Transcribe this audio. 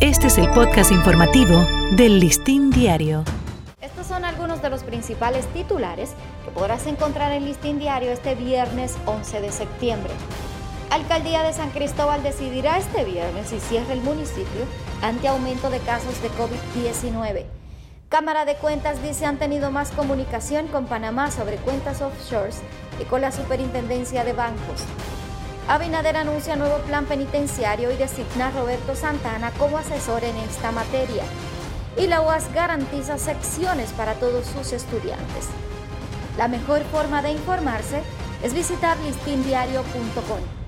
Este es el podcast informativo del Listín Diario. Estos son algunos de los principales titulares que podrás encontrar en Listín Diario este viernes 11 de septiembre. Alcaldía de San Cristóbal decidirá este viernes si cierra el municipio ante aumento de casos de COVID-19. Cámara de Cuentas dice han tenido más comunicación con Panamá sobre cuentas offshores y con la Superintendencia de Bancos. Abinader anuncia nuevo plan penitenciario y designa a Roberto Santana como asesor en esta materia. Y la UAS garantiza secciones para todos sus estudiantes. La mejor forma de informarse es visitar listindiario.com.